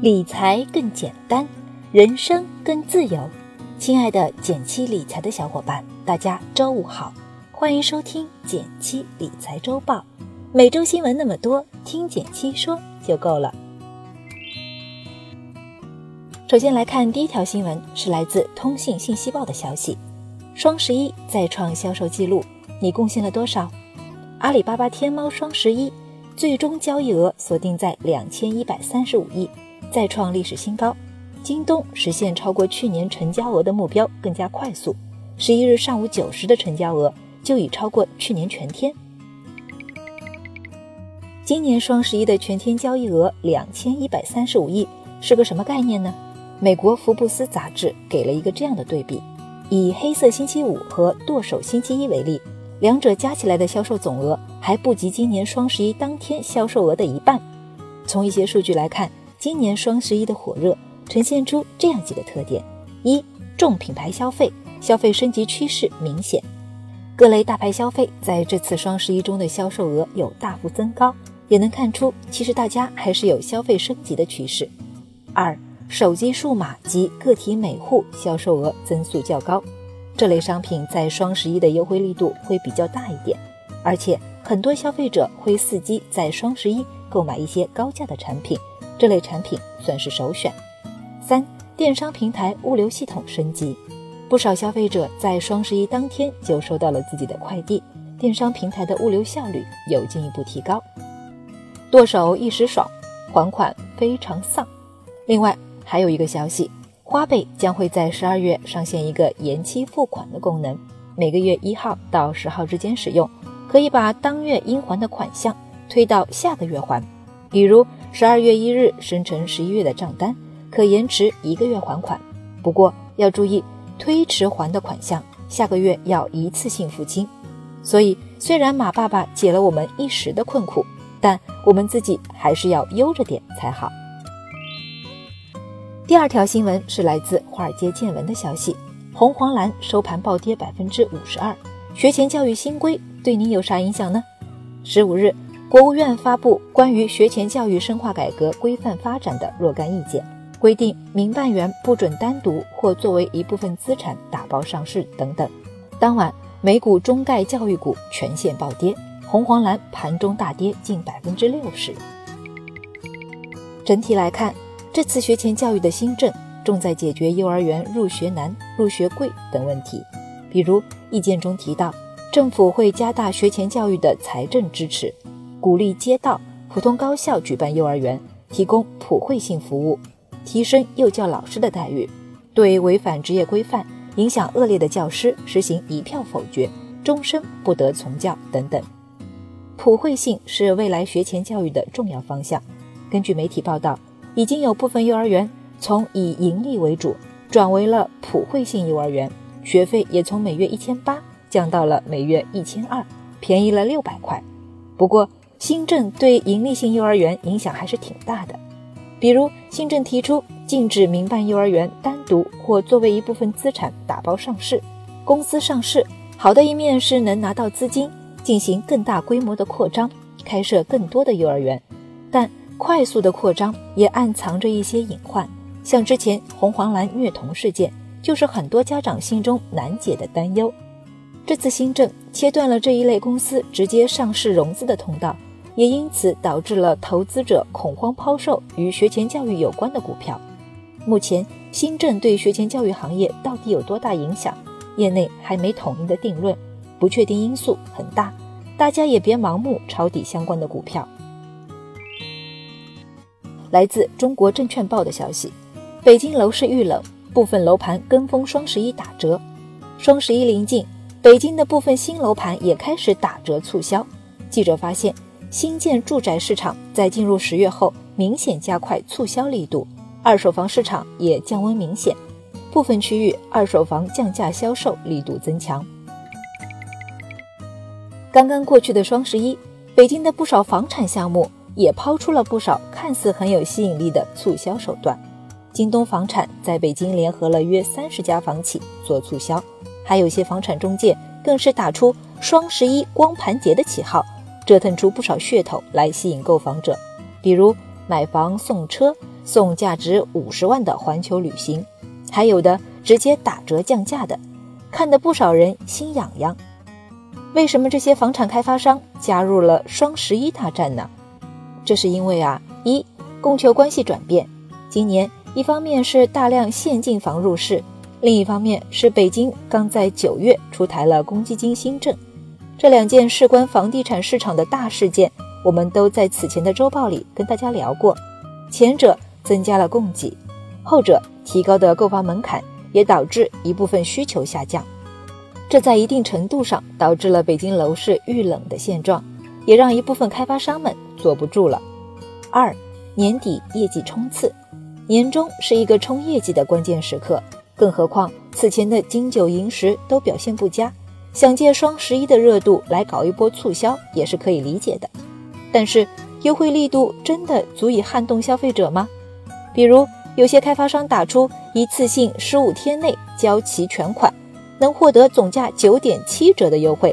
理财更简单，人生更自由。亲爱的减七理财的小伙伴，大家周五好，欢迎收听减七理财周报。每周新闻那么多，听减七说就够了。首先来看第一条新闻，是来自通信信息报的消息：双十一再创销售记录，你贡献了多少？阿里巴巴天猫双十一最终交易额锁定在两千一百三十五亿。再创历史新高，京东实现超过去年成交额的目标更加快速。十一日上午九时的成交额就已超过去年全天。今年双十一的全天交易额两千一百三十五亿是个什么概念呢？美国福布斯杂志给了一个这样的对比：以黑色星期五和剁手星期一为例，两者加起来的销售总额还不及今年双十一当天销售额的一半。从一些数据来看。今年双十一的火热呈现出这样几个特点：一、重品牌消费，消费升级趋势明显，各类大牌消费在这次双十一中的销售额有大幅增高，也能看出其实大家还是有消费升级的趋势。二、手机数码及个体每户销售额增速较高，这类商品在双十一的优惠力度会比较大一点，而且很多消费者会伺机在双十一购买一些高价的产品。这类产品算是首选。三、电商平台物流系统升级，不少消费者在双十一当天就收到了自己的快递，电商平台的物流效率有进一步提高。剁手一时爽，还款非常丧。另外还有一个消息，花呗将会在十二月上线一个延期付款的功能，每个月一号到十号之间使用，可以把当月应还的款项推到下个月还。比如十二月一日生成十一月的账单，可延迟一个月还款。不过要注意，推迟还的款项下个月要一次性付清。所以，虽然马爸爸解了我们一时的困苦，但我们自己还是要悠着点才好。第二条新闻是来自华尔街见闻的消息：红黄蓝收盘暴跌百分之五十二。学前教育新规对你有啥影响呢？十五日。国务院发布关于学前教育深化改革规范发展的若干意见，规定民办园不准单独或作为一部分资产打包上市等等。当晚，美股中概教育股全线暴跌，红黄蓝盘中大跌近百分之六十。整体来看，这次学前教育的新政重在解决幼儿园入学难、入学贵等问题。比如，意见中提到，政府会加大学前教育的财政支持。鼓励街道、普通高校举办幼儿园，提供普惠性服务，提升幼教老师的待遇；对违反职业规范、影响恶劣的教师实行一票否决，终身不得从教等等。普惠性是未来学前教育的重要方向。根据媒体报道，已经有部分幼儿园从以盈利为主，转为了普惠性幼儿园，学费也从每月一千八降到了每月一千二，便宜了六百块。不过，新政对盈利性幼儿园影响还是挺大的，比如新政提出禁止民办幼儿园单独或作为一部分资产打包上市。公司上市好的一面是能拿到资金进行更大规模的扩张，开设更多的幼儿园，但快速的扩张也暗藏着一些隐患，像之前红黄蓝虐童事件，就是很多家长心中难解的担忧。这次新政切断了这一类公司直接上市融资的通道。也因此导致了投资者恐慌抛售与学前教育有关的股票。目前新政对学前教育行业到底有多大影响，业内还没统一的定论，不确定因素很大，大家也别盲目抄底相关的股票。来自中国证券报的消息，北京楼市遇冷，部分楼盘跟风双十一打折。双十一临近，北京的部分新楼盘也开始打折促销。记者发现。新建住宅市场在进入十月后明显加快促销力度，二手房市场也降温明显，部分区域二手房降价销售力度增强。刚刚过去的双十一，北京的不少房产项目也抛出了不少看似很有吸引力的促销手段。京东房产在北京联合了约三十家房企做促销，还有些房产中介更是打出双十一光盘节的旗号。折腾出不少噱头来吸引购房者，比如买房送车、送价值五十万的环球旅行，还有的直接打折降价的，看得不少人心痒痒。为什么这些房产开发商加入了双十一大战呢？这是因为啊，一供求关系转变。今年一方面是大量现金房入市，另一方面是北京刚在九月出台了公积金新政。这两件事关房地产市场的大事件，我们都在此前的周报里跟大家聊过。前者增加了供给，后者提高的购房门槛也导致一部分需求下降。这在一定程度上导致了北京楼市遇冷的现状，也让一部分开发商们坐不住了。二，年底业绩冲刺，年终是一个冲业绩的关键时刻，更何况此前的金九银十都表现不佳，想借双十一的热度来搞一波促销也是可以理解的。但是优惠力度真的足以撼动消费者吗？比如有些开发商打出一次性十五天内交齐全款。能获得总价九点七折的优惠，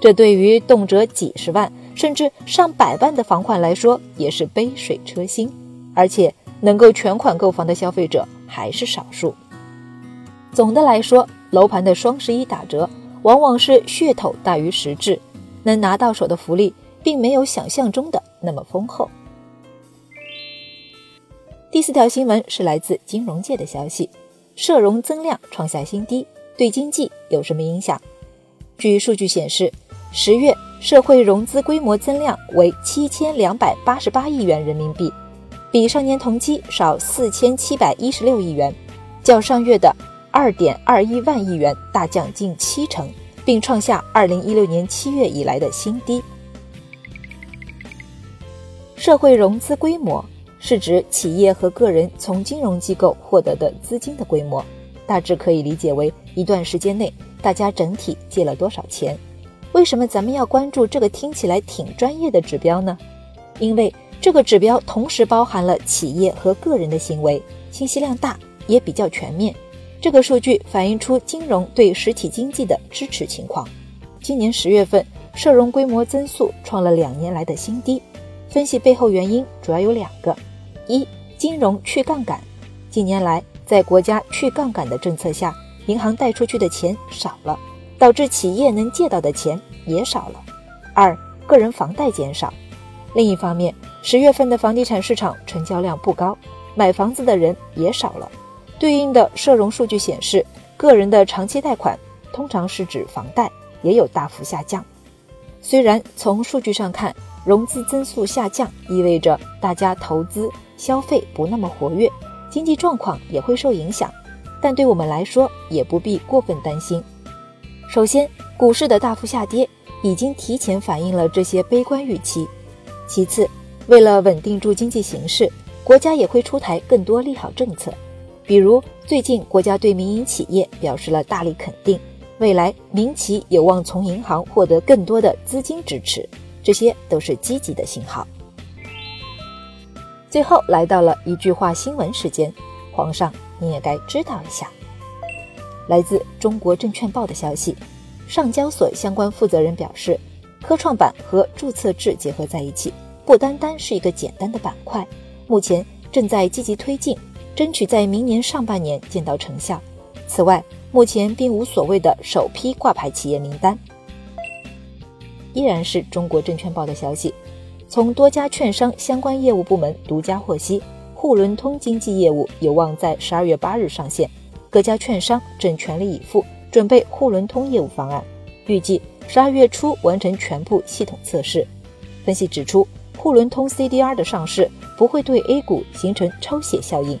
这对于动辄几十万甚至上百万的房款来说也是杯水车薪，而且能够全款购房的消费者还是少数。总的来说，楼盘的双十一打折往往是噱头大于实质，能拿到手的福利并没有想象中的那么丰厚。第四条新闻是来自金融界的消息，社融增量创下新低。对经济有什么影响？据数据显示，十月社会融资规模增量为七千两百八十八亿元人民币，比上年同期少四千七百一十六亿元，较上月的二点二一万亿元大降近七成，并创下二零一六年七月以来的新低。社会融资规模是指企业和个人从金融机构获得的资金的规模。大致可以理解为一段时间内大家整体借了多少钱。为什么咱们要关注这个听起来挺专业的指标呢？因为这个指标同时包含了企业和个人的行为，信息量大，也比较全面。这个数据反映出金融对实体经济的支持情况。今年十月份社融规模增速创了两年来的新低。分析背后原因主要有两个：一、金融去杠杆，近年来。在国家去杠杆的政策下，银行贷出去的钱少了，导致企业能借到的钱也少了。二，个人房贷减少。另一方面，十月份的房地产市场成交量不高，买房子的人也少了。对应的社融数据显示，个人的长期贷款，通常是指房贷，也有大幅下降。虽然从数据上看，融资增速下降意味着大家投资消费不那么活跃。经济状况也会受影响，但对我们来说也不必过分担心。首先，股市的大幅下跌已经提前反映了这些悲观预期。其次，为了稳定住经济形势，国家也会出台更多利好政策，比如最近国家对民营企业表示了大力肯定，未来民企有望从银行获得更多的资金支持，这些都是积极的信号。最后来到了一句话新闻时间，皇上你也该知道一下。来自中国证券报的消息，上交所相关负责人表示，科创板和注册制结合在一起，不单单是一个简单的板块，目前正在积极推进，争取在明年上半年见到成效。此外，目前并无所谓的首批挂牌企业名单。依然是中国证券报的消息。从多家券商相关业务部门独家获悉，沪伦通经纪业务有望在十二月八日上线，各家券商正全力以赴准备沪伦通业务方案，预计十二月初完成全部系统测试。分析指出，沪伦通 CDR 的上市不会对 A 股形成抽血效应，